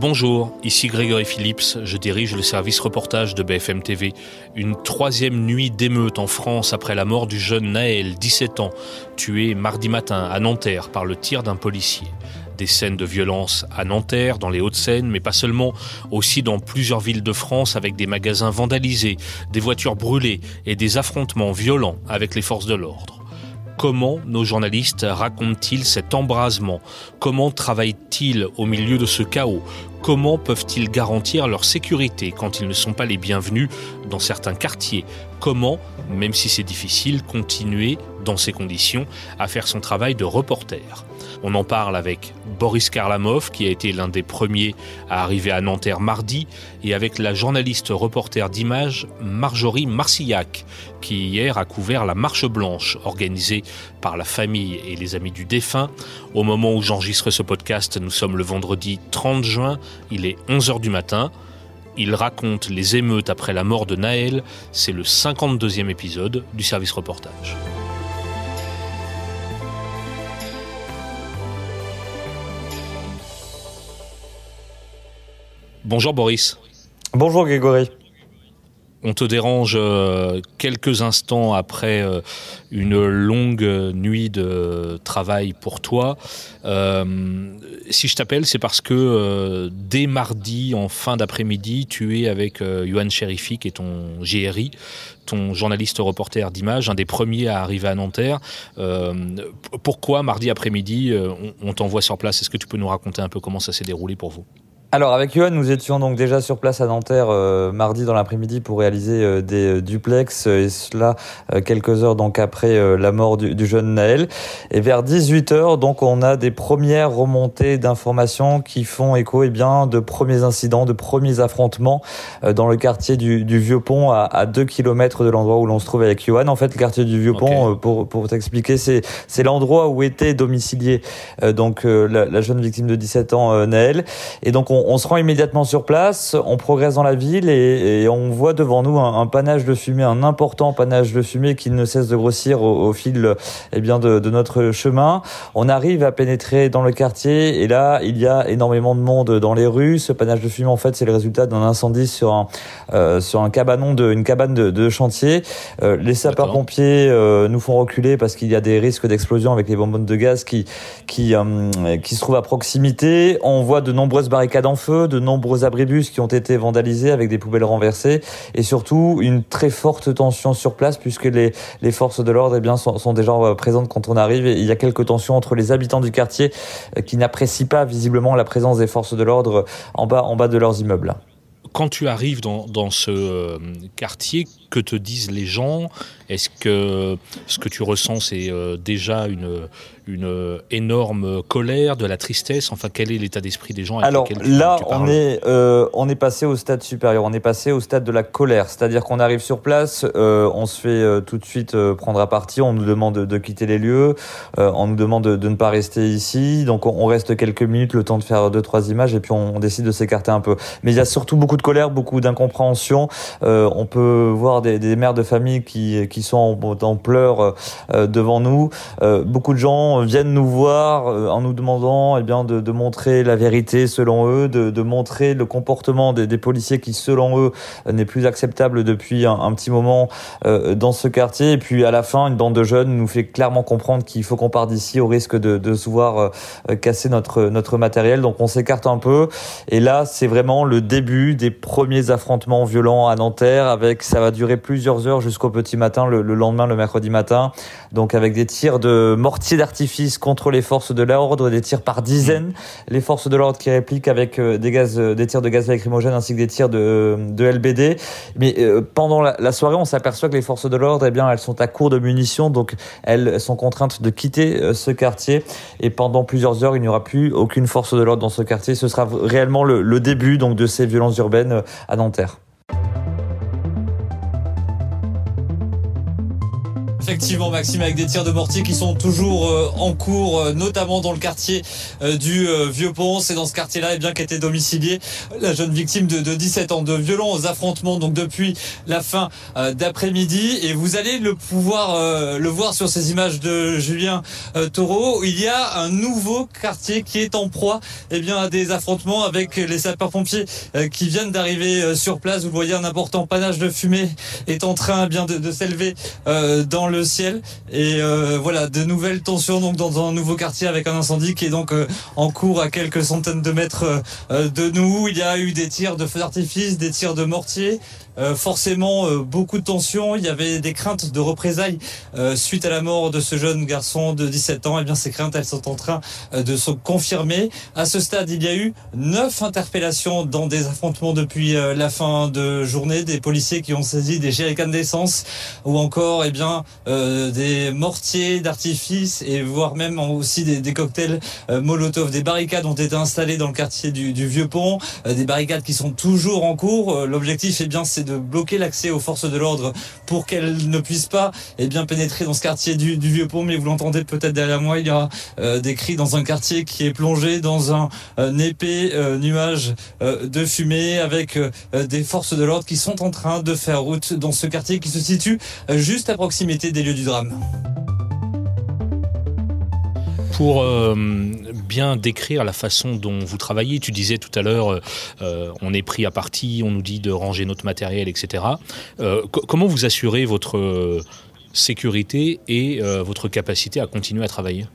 Bonjour, ici Grégory Phillips, je dirige le service reportage de BFM TV. Une troisième nuit d'émeute en France après la mort du jeune Naël, 17 ans, tué mardi matin à Nanterre par le tir d'un policier. Des scènes de violence à Nanterre, dans les Hauts-de-Seine, mais pas seulement, aussi dans plusieurs villes de France avec des magasins vandalisés, des voitures brûlées et des affrontements violents avec les forces de l'ordre. Comment nos journalistes racontent-ils cet embrasement? Comment travaillent-ils au milieu de ce chaos? Comment peuvent-ils garantir leur sécurité quand ils ne sont pas les bienvenus dans certains quartiers? Comment, même si c'est difficile, continuer dans ces conditions à faire son travail de reporter? On en parle avec Boris Karlamov, qui a été l'un des premiers à arriver à Nanterre mardi, et avec la journaliste reporter d'images Marjorie Marcillac, qui hier a couvert la marche blanche organisée par la famille et les amis du défunt. Au moment où j'enregistre ce podcast, nous sommes le vendredi 30 juin, il est 11h du matin. Il raconte les émeutes après la mort de Naël. C'est le 52e épisode du service reportage. Bonjour Boris. Bonjour Grégory. On te dérange euh, quelques instants après euh, une longue nuit de travail pour toi. Euh, si je t'appelle, c'est parce que dès mardi, en fin d'après-midi, tu es avec Yohan Cherifi, qui est ton GRI, ton journaliste reporter d'images, un des premiers à arriver à Nanterre. pourquoi mardi après-midi, on t'envoie sur place? Est-ce que tu peux nous raconter un peu comment ça s'est déroulé pour vous? Alors avec Johan, nous étions donc déjà sur place à Nanterre euh, mardi dans l'après-midi pour réaliser euh, des euh, duplex et cela quelques heures donc après la mort du, du, jeune Naël. Et vers 18 h donc on a des premières remontées d'informations qui font écho et eh bien de premiers incidents, de premiers affrontements dans le quartier du, du Vieux Pont à, à 2 km de l'endroit où l'on se trouve avec Johan. En fait, le quartier du Vieux Pont, pour pour t'expliquer, c'est c'est l'endroit où était domicilié donc la, la, jeune victime de 17 ans Naël. Et donc on on, se rend immédiatement sur place, on progresse dans la ville et, on voit devant nous un, panache de fumée, un important panache de fumée qui ne cesse de grossir au, fil eh bien de, notre chemin. On arrive à pénétrer dans le quartier et là il y a énormément de monde dans les rues. Ce panache de fumée en fait c'est le résultat d'un incendie sur un euh, sur un cabanon de une cabane de, chantier. Euh, les sapeurs pompiers euh, nous font reculer parce qu'il y a des risques d'explosion avec les bonbonnes de gaz qui qui qui se trouvent à proximité. On voit de nombreuses barricades en feu, de nombreux abribus qui ont été vandalisés avec des poubelles renversées et surtout une très forte tension sur place puisque les, forces de l'ordre eh sont, sont, déjà euh, présentes quand on arrive et il y a quelques tensions entre les habitants du quartier euh, qui n'apprécient pas visiblement la présence des forces de l'ordre en bas, en bas de leurs immeubles. Quand tu arrives dans, ce euh, quartier, que te disent les gens? Est-ce que ce que tu ressens, c'est déjà une, une énorme colère, de la tristesse? Enfin, quel est l'état d'esprit des gens Alors là, on est, euh, on est passé au stade supérieur, on est passé au stade de la colère. C'est-à-dire qu'on arrive sur place, euh, on se fait euh, tout de suite prendre à partie, on nous demande de, quitter les lieux, on nous demande de, ne pas rester ici. Donc on, reste quelques minutes, le temps de faire deux, trois images, et puis on, décide de s'écarter un peu. Mais il y a surtout beaucoup de colère, beaucoup d'incompréhension. on peut voir des, mères de famille qui, qui sont en, pleurs devant nous. beaucoup de gens viennent nous voir euh, en nous demandant eh bien, de, montrer la vérité selon eux, de, montrer le comportement des, policiers qui, selon eux, n'est plus acceptable depuis un, petit moment euh, dans ce quartier. Et puis à la fin, une bande de jeunes nous fait clairement comprendre qu'il faut qu'on parte d'ici au risque de, de se voir euh, casser notre, notre matériel. Donc on s'écarte un peu. Et là, c'est vraiment le début des premiers affrontements violents à Nanterre. Avec, ça va durer plusieurs heures jusqu'au petit matin, le, le lendemain, le mercredi matin. Donc avec des tirs de mortier d'artifice contre les forces de l'ordre, des tirs par dizaines, les forces de l'ordre qui répliquent avec euh, des gaz, euh, des tirs de gaz lacrymogène ainsi que des tirs de, de LBD. Mais euh, pendant la, soirée, on s'aperçoit que les forces de l'ordre, eh bien, elles sont à court de munitions, donc elles sont contraintes de quitter ce quartier. Et pendant plusieurs heures, il n'y aura plus aucune force de l'ordre dans ce quartier. Ce sera réellement le, le début donc de ces violences urbaines à Nanterre. Effectivement, Maxime, avec des tirs de mortier qui sont toujours euh, en cours, euh, notamment dans le quartier euh, du Vieux-Pont. C'est dans ce quartier-là eh bien qu'était domiciliée la jeune victime de, 17 ans de violents affrontements donc depuis la fin d'après-midi. Et vous allez le pouvoir le voir sur ces images de Julien Taureau. Il y a un nouveau quartier qui est en proie eh bien, à des affrontements avec les sapeurs-pompiers qui viennent d'arriver sur place. Vous voyez, un important panache de fumée est en train eh bien de s'élever dans le ciel. Et euh, voilà, de nouvelles tensions donc dans un nouveau quartier avec un incendie qui est donc euh, en cours à quelques centaines de mètres euh, de nous. Il y a eu des tirs de feux d'artifice, des tirs de mortier. Forcément beaucoup de tensions. Il y avait des craintes de représailles suite à la mort de ce jeune garçon de 17 ans. Et eh bien ces craintes, elles sont en train de se confirmer. À ce stade, il y a eu neuf interpellations dans des affrontements depuis la fin de journée. Des policiers qui ont saisi des jerrycans d'essence ou encore eh bien des mortiers d'artifice et voire même aussi des, cocktails Molotov. Des barricades ont été installées dans le quartier du, du Vieux Pont. des barricades qui sont toujours en cours. L'objectif, eh bien, c'est de bloquer l'accès aux forces de l'ordre pour qu'elles ne puissent pas eh bien pénétrer dans ce quartier du, Vieux Pont. Mais vous l'entendez peut-être derrière moi, il y a euh, des cris dans un quartier qui est plongé dans un, épais euh, nuage euh, de fumée avec des forces de l'ordre qui sont en train de faire route dans ce quartier qui se situe juste à proximité des lieux du drame pour euh, bien décrire la façon dont vous travaillez. Tu disais tout à l'heure, euh, on est pris à partie, on nous dit de ranger notre matériel, etc. Euh, comment vous assurez votre sécurité et votre capacité à continuer à travailler?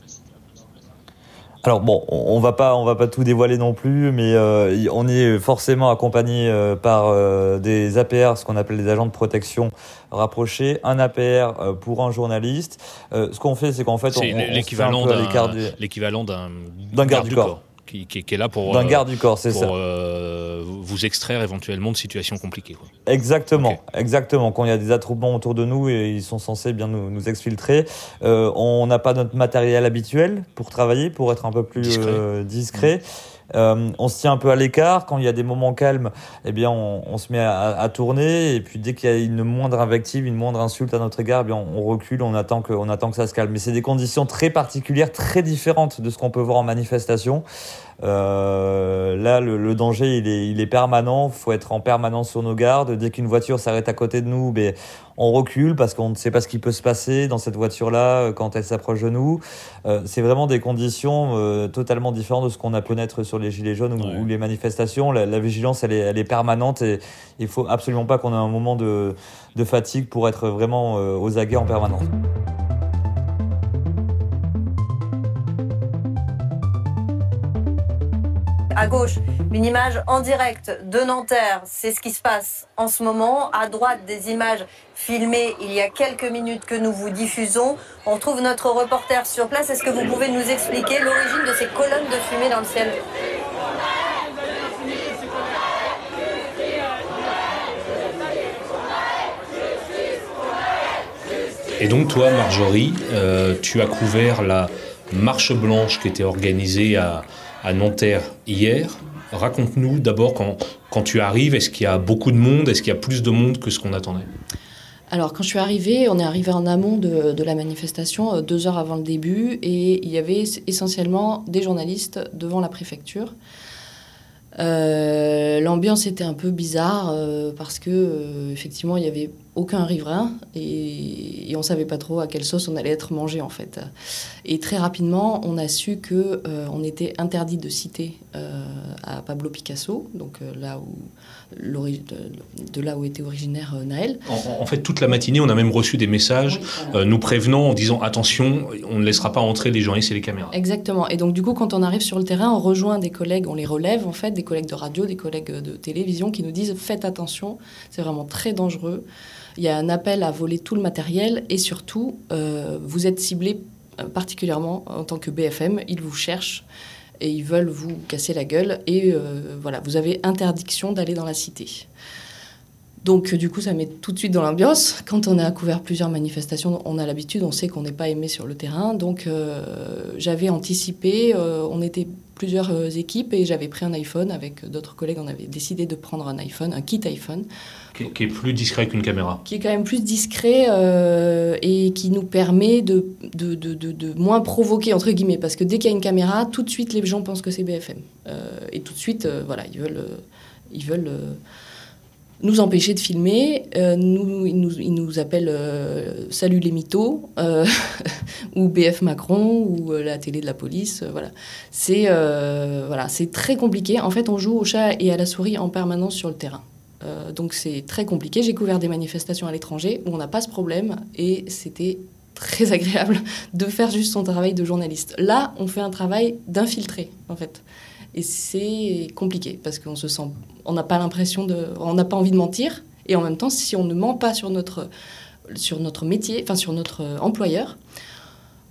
Alors bon, on va pas, on va pas tout dévoiler non plus, mais euh, on est forcément accompagné euh, par euh, des APR, ce qu'on appelle des agents de protection rapprochés, un APR pour un journaliste. ce qu'on fait, c'est qu'en fait, on, l'équivalent d'un garde, du corps qui, est là pour, d'un garde du corps, c'est ça. Euh, vous extraire éventuellement de situations compliquées. Exactement, exactement. Quand il y a des attroupements autour de nous et ils sont censés bien nous, nous exfiltrer, euh, on n'a pas notre matériel habituel pour travailler, pour être un peu plus discret. Euh, on se tient un peu à l'écart. Quand il y a des moments calmes, eh bien, on, se met à, tourner. Et puis, dès qu'il y a une moindre invective, une moindre insulte à notre égard, eh bien, on, recule, on attend, que, on attend que ça se calme. Mais c'est des conditions très particulières, très différentes de ce qu'on peut voir en manifestation. Euh, là, le, danger, il est, il est permanent. Il faut être en permanence sur nos gardes. Dès qu'une voiture s'arrête à côté de nous, ben, on recule parce qu'on ne sait pas ce qui peut se passer dans cette voiture-là euh, quand elle s'approche de nous. Euh, c'est vraiment des conditions euh, totalement différentes de ce qu'on a pu naître sur les Gilets jaunes ou, les manifestations. La, vigilance, elle est, elle est, permanente et il faut absolument pas qu'on ait un moment de, de, fatigue pour être vraiment aux aguets en permanence. À gauche, une image en direct de Nanterre. C'est ce qui se passe en ce moment. À droite, des images filmées il y a quelques minutes que nous vous diffusons. On trouve notre reporter sur place. Est-ce que vous pouvez nous expliquer l'origine de ces colonnes de fumée dans le ciel? Et donc toi, Marjorie, euh, tu as couvert la marche blanche qui était organisée à, à Nanterre hier. Raconte-nous d'abord quand, quand tu arrives, est-ce qu'il y a beaucoup de monde Est-ce qu'il y a plus de monde que ce qu'on attendait? Alors, quand je suis arrivée, on est arrivé en amont de, de, la manifestation, euh, deux heures avant le début, et il y avait essentiellement des journalistes devant la préfecture. Euh, l'ambiance était un peu bizarre euh, parce que effectivement il y avait aucun riverain et, et on savait pas trop à quelle sauce on allait être mangé en fait. Et très rapidement on a su que on était interdit de citer à Pablo Picasso, donc là où de, là où était originaire Naël. En, fait toute la matinée on a même reçu des messages nous prévenant en disant attention on ne laissera pas entrer les journalistes et les caméras. Exactement et donc du coup quand on arrive sur le terrain on rejoint des collègues on les relève en fait des collègues de radio, des collègues de télévision qui nous disent faites attention, c'est vraiment très dangereux. Il y a un appel à voler tout le matériel et surtout, euh, vous êtes ciblé euh, particulièrement en tant que BFM, ils vous cherchent et ils veulent vous casser la gueule et euh, voilà, vous avez interdiction d'aller dans la cité. Donc du coup, ça met tout de suite dans l'ambiance. Quand on a couvert plusieurs manifestations, on a l'habitude, on sait qu'on n'est pas aimé sur le terrain. Donc j'avais anticipé, on était plusieurs euh, équipes et j'avais pris un iPhone avec d'autres collègues. On avait décidé de prendre un iPhone, un kit iPhone. Qui, est plus discret qu'une caméra. Qui est quand même plus discret euh, et qui nous permet de de, de, de, moins provoquer, entre guillemets. Parce que dès qu'il y a une caméra, tout de suite, les gens pensent que c'est BFM. et tout de suite, voilà, ils veulent. ils veulent nous empêcher de filmer. Euh, nous, ils, nous, appellent euh, Salut les mythos, euh, ou BF Macron, ou la télé de la police. voilà. C'est voilà, très compliqué. En fait, on joue au chat et à la souris en permanence sur le terrain. donc c'est très compliqué. J'ai couvert des manifestations à l'étranger où on n'a pas ce problème et c'était très agréable de faire juste son travail de journaliste. Là, on fait un travail d'infiltré, en fait. Et c'est compliqué parce qu'on se sent, on n'a pas l'impression de, on n'a pas envie de mentir. Et en même temps, si on ne ment pas sur notre, sur notre métier, enfin sur notre employeur,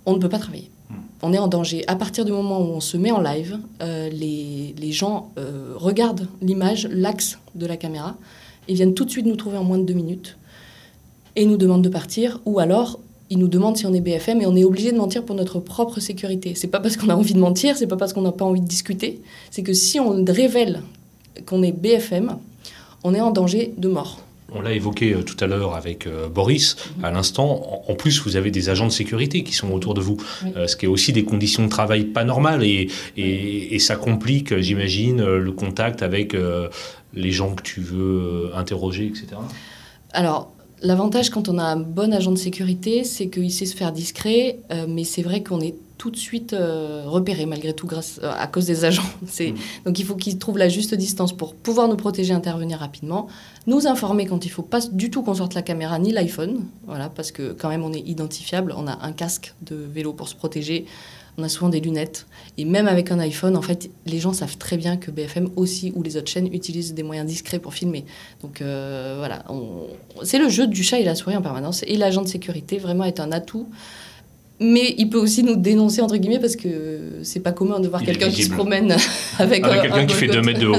on ne peut pas travailler. Hmm. On est en danger. À partir du moment où on se met en live, euh, les, les, gens euh, regardent l'image, l'axe de la caméra, et viennent tout de suite nous trouver en moins de deux minutes et nous demandent de partir, ou alors ils nous demandent si on est BFM et on est obligé de mentir pour notre propre sécurité. C'est pas parce qu'on a envie de mentir, c'est pas parce qu'on n'a pas envie de discuter, c'est que si on révèle qu'on est BFM, on est en danger de mort. On l'a évoqué euh, tout à l'heure avec euh, Boris, à l'instant. En, plus, vous avez des agents de sécurité qui sont autour de vous, euh, ce qui est aussi des conditions de travail pas normales et, et, et ça complique, j'imagine, le contact avec les gens que tu veux interroger, etc. Alors, L'avantage quand on a un bon agent de sécurité, c'est qu'il sait se faire discret, euh, mais c'est vrai qu'on est tout de suite euh, repéré malgré tout grâce euh, à cause des agents. Mm. donc il faut qu'ils trouvent la juste distance pour pouvoir nous protéger, intervenir rapidement, nous informer quand il faut pas du tout qu'on sorte la caméra ni l'iPhone, voilà parce que quand même on est identifiable, on a un casque de vélo pour se protéger, on a souvent des lunettes. Et même avec un iPhone, en fait, les gens savent très bien que BFM aussi ou les autres chaînes utilisent des moyens discrets pour filmer. Donc euh, voilà, c'est le jeu du chat et la souris en permanence. Et l'agent de sécurité vraiment est un atout. Mais il peut aussi nous dénoncer, entre guillemets, parce que c'est pas commun de voir quelqu'un qui se promène avec, avec quelqu'un qui fait 2 mètres de haut.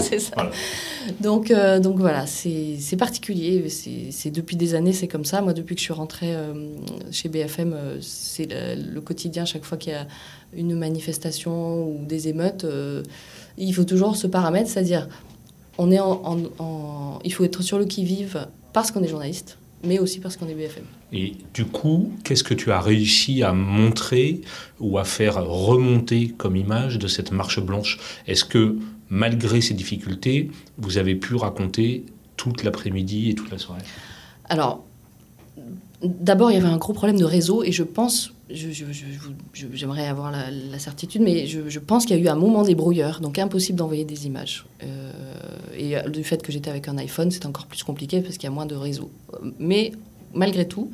Donc, euh, donc voilà, c'est particulier. C'est depuis des années, c'est comme ça. Moi, depuis que je suis rentrée euh, chez BFM, c'est le, le, quotidien. Chaque fois qu'il y a une manifestation ou des émeutes, euh, il faut toujours ce paramètre, c'est-à-dire on est en, il faut être sur le qui-vive parce qu'on est journaliste, mais aussi parce qu'on est BFM. Et du coup, qu'est-ce que tu as réussi à montrer ou à faire remonter comme image de cette marche blanche? Est-ce que malgré ces difficultés, vous avez pu raconter toute l'après-midi et toute la soirée? Alors, D'abord, il y avait un gros problème de réseau et je pense, j'aimerais avoir la, certitude, mais je, pense qu'il y a eu un moment des brouilleurs, donc impossible d'envoyer des images. Euh, et du fait que j'étais avec un iPhone, c'est encore plus compliqué parce qu'il y a moins de réseau. Mais malgré tout,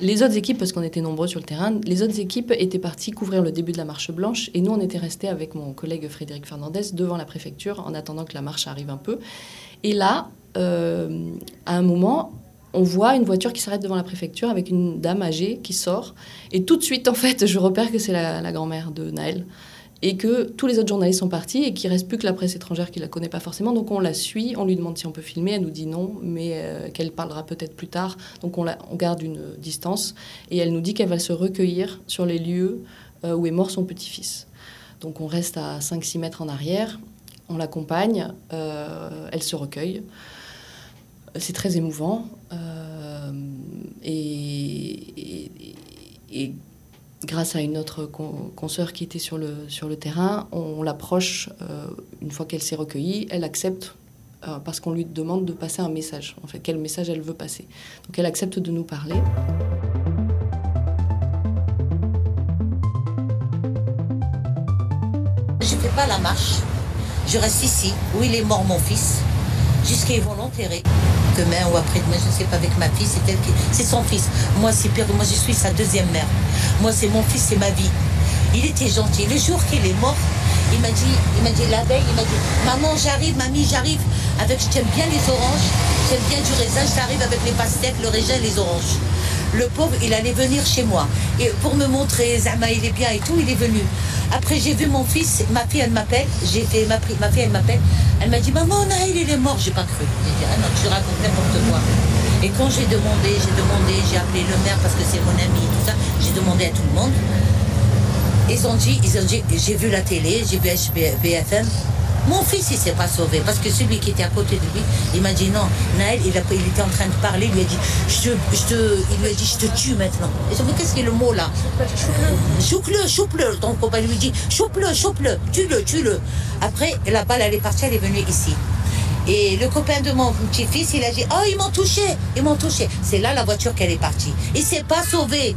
les autres équipes, parce qu'on était nombreux sur le terrain, les autres équipes étaient parties couvrir le début de la marche blanche et nous, on était restés avec mon collègue Frédéric Fernandez devant la préfecture en attendant que la marche arrive un peu. Et là, euh, à un moment, on voit une voiture qui s'arrête devant la préfecture avec une dame âgée qui sort. Et tout de suite, en fait, je repère que c'est la, grand-mère de Naël. Et que tous les autres journalistes sont partis et qu'il reste plus que la presse étrangère qui la connaît pas forcément. Donc on la suit, on lui demande si on peut filmer, elle nous dit non, mais euh, qu'elle parlera peut-être plus tard. Donc on, on, garde une distance et elle nous dit qu'elle va se recueillir sur les lieux euh, où est mort son petit-fils. Donc on reste à 5-6 mètres en arrière, on l'accompagne, euh, elle se recueille. C'est très émouvant. Euh, et, grâce à une autre consoeur qui était sur le, sur le terrain, on, l'approche euh, une fois qu'elle s'est recueillie, elle accepte euh, parce qu'on lui demande de passer un message. En fait, quel message elle veut passer. Donc elle accepte de nous parler. Je ne fais pas la marche. Je reste ici, où il est mort mon fils, jusqu'à ils vont l'enterrer demain ou après-demain, je ne sais pas, avec ma fille, c'est elle. C'est son fils. Moi, c'est pire, moi je suis sa deuxième mère. Moi, c'est mon fils, c'est ma vie. Il était gentil. Le jour qu'il est mort, il m'a dit, il m'a dit la veille, il m'a dit, maman, j'arrive, mamie, j'arrive. Avec, j'aime bien les oranges, j'aime bien du raisin, j'arrive avec les pastèques, le raisin, les oranges. Le pauvre, il allait venir chez moi. Et pour me montrer, Zama, il est bien et tout, il est venu. Après, j'ai vu mon fils, ma fille, elle m'appelle. Ma, ma fille, elle m'appelle. Elle m'a dit, maman, il est mort. J'ai pas cru. J'ai dit, ah non, je raconte n'importe quoi. Et quand j'ai demandé, j'ai demandé, j'ai appelé le maire parce que c'est mon ami et tout ça, j'ai demandé à tout le monde. Ils ont dit, ils ont dit, j'ai vu la télé, j'ai vu BFM. Mon fils, il s'est pas sauvé parce que celui qui était à côté de lui, il m'a dit non. Naël, il, était en train de parler, il lui a dit, je te, il lui a dit, je te tue maintenant. Et je me qu'est-ce est le mot là? Choupe-le, choupe-le. Copain lui dit, choupe-le, choupe-le, tue-le, tue-le. Après, la balle, elle est partie, elle est venue ici. Et le copain de mon petit-fils, il a dit, oh, ils m'ont touché, ils m'ont touché. C'est là la voiture qu'elle est partie. Il s'est pas sauvé.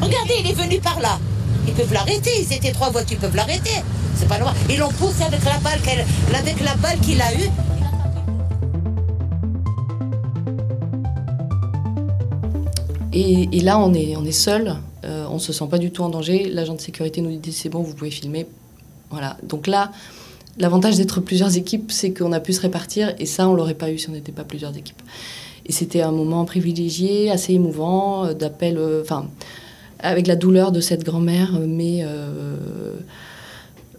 Regardez, il est venu par là. Ils peuvent l'arrêter. Ils étaient trois voitures, ils peuvent l'arrêter. C'est pas loin. Ils l'ont avec la balle avec la balle qu'il a eue. Et, là, on est, on est seul. Euh, on se sent pas du tout en danger. L'agent de sécurité nous dit c'est bon, vous pouvez filmer. Voilà. Donc là, l'avantage d'être plusieurs équipes, c'est qu'on a pu se répartir. Et ça, on l'aurait pas eu si on n'était pas plusieurs équipes. Et c'était un moment privilégié, assez émouvant, euh, d'appel. Euh, enfin avec la douleur de cette grand-mère, mais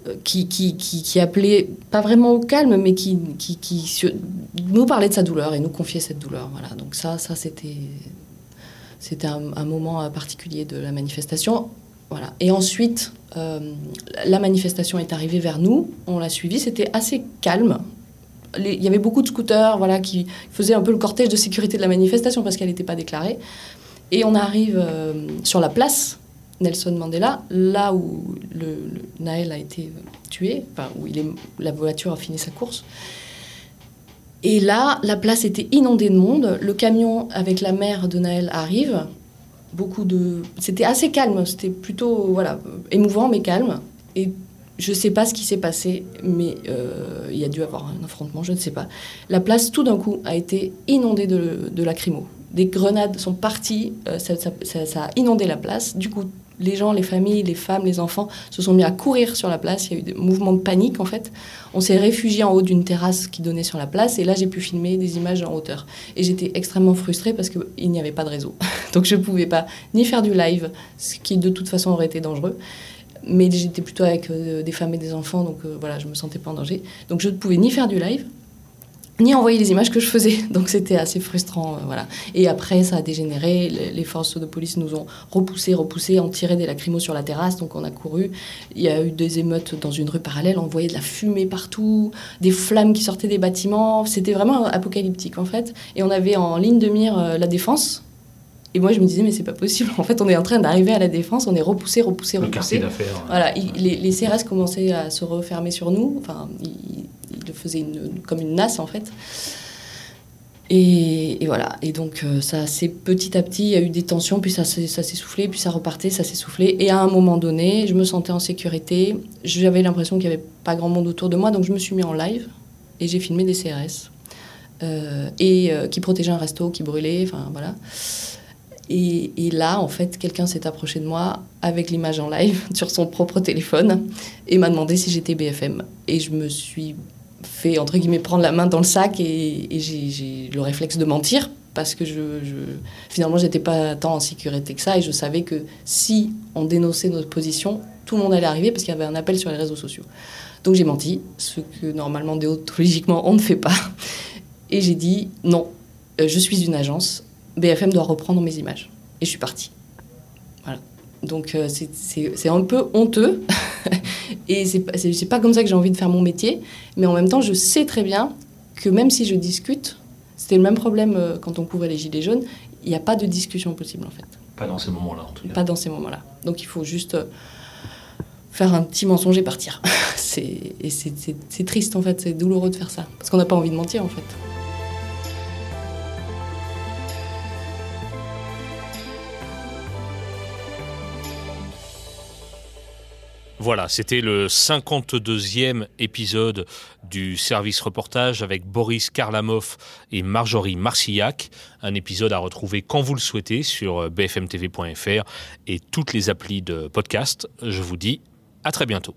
euh, qui, qui, qui, appelait, pas vraiment au calme, mais qui, qui, qui, nous parlait de sa douleur et nous confiait cette douleur. Voilà. Donc ça, ça c'était, un, moment particulier de la manifestation. Voilà. Et ensuite, euh, la manifestation est arrivée vers nous, on l'a suivie, c'était assez calme. il y avait beaucoup de scooters voilà, qui faisaient un peu le cortège de sécurité de la manifestation parce qu'elle n'était pas déclarée. Et on arrive euh, sur la place Nelson Mandela, là où le, Naël a été euh, tué, où la voiture a fini sa course. Et là, la place était inondée de monde. Le camion avec la mère de Naël arrive. Beaucoup de, c'était assez calme. C'était plutôt voilà émouvant mais calme. Et je ne sais pas ce qui s'est passé, mais euh, il y a dû avoir un affrontement, je ne sais pas. La place, tout d'un coup, a été inondée de, de des grenades sont parties, euh, ça, a inondé la place. Du coup, les gens, les familles, les femmes, les enfants se sont mis à courir sur la place. Il y a eu des mouvements de panique en fait. On s'est réfugié en haut d'une terrasse qui donnait sur la place et là j'ai pu filmer des images en hauteur. Et j'étais extrêmement frustrée parce qu'il n'y avait pas de réseau. Donc je ne pouvais pas ni faire du live, ce qui de toute façon aurait été dangereux. Mais j'étais plutôt avec euh, des femmes et des enfants, donc euh, voilà, je me sentais pas en danger. Donc je ne pouvais ni faire du live, ni envoyer les images que je faisais. Donc c'était assez frustrant. Euh, voilà. Et après, ça a dégénéré. Les, forces de police nous ont repoussé, repoussé, ont tiré des lacrymos sur la terrasse. Donc on a couru. Il y a eu des émeutes dans une rue parallèle. On voyait de la fumée partout, des flammes qui sortaient des bâtiments. C'était vraiment apocalyptique en fait. Et on avait en ligne de mire euh, la défense. Et moi, je me disais, mais c'est pas possible. En fait, on est en train d'arriver à la défense, on est repoussé, repoussé, repoussé. Le d'affaires. Voilà, les, les, CRS commençaient à se refermer sur nous. Enfin, il faisait comme une nasse en fait. Et, voilà. Et donc, euh, ça, c'est petit à petit, il y a eu des tensions, puis ça, s'est soufflé, puis ça repartait, ça s'est soufflé. Et à un moment donné, je me sentais en sécurité. J'avais l'impression qu'il n'y avait pas grand monde autour de moi, donc je me suis mis en live et j'ai filmé des CRS. Euh, et euh, qui protégeaient un resto, qui brûlait, enfin voilà. Et, là, en fait, quelqu'un s'est approché de moi avec l'image en live sur son propre téléphone et m'a demandé si j'étais BFM. Et je me suis fait, entre guillemets, prendre la main dans le sac et, j'ai le réflexe de mentir parce que je, je finalement, j'étais pas tant en sécurité que ça et je savais que si on dénonçait notre position, tout le monde allait arriver parce qu'il y avait un appel sur les réseaux sociaux. Donc j'ai menti, ce que normalement déontologiquement on ne fait pas. Et j'ai dit non, euh, je suis une agence, BFM doit reprendre mes images. Et je suis partie. Voilà. Donc euh, c'est un peu honteux. Et c'est pas, pas comme ça que j'ai envie de faire mon métier. Mais en même temps, je sais très bien que même si je discute, c'était le même problème euh, quand on couvrait les Gilets jaunes, il n'y a pas de discussion possible en fait. Pas dans ces moments-là en tout cas. Pas dans ces moments-là. Donc il faut juste euh, faire un petit mensonge et partir. c'est triste en fait, c'est douloureux de faire ça. Parce qu'on n'a pas envie de mentir en fait. Voilà, c'était le 52e épisode du service reportage avec Boris Karlamov et Marjorie Marcillac. Un épisode à retrouver quand vous le souhaitez sur bfmtv.fr et toutes les applis de podcast. Je vous dis à très bientôt.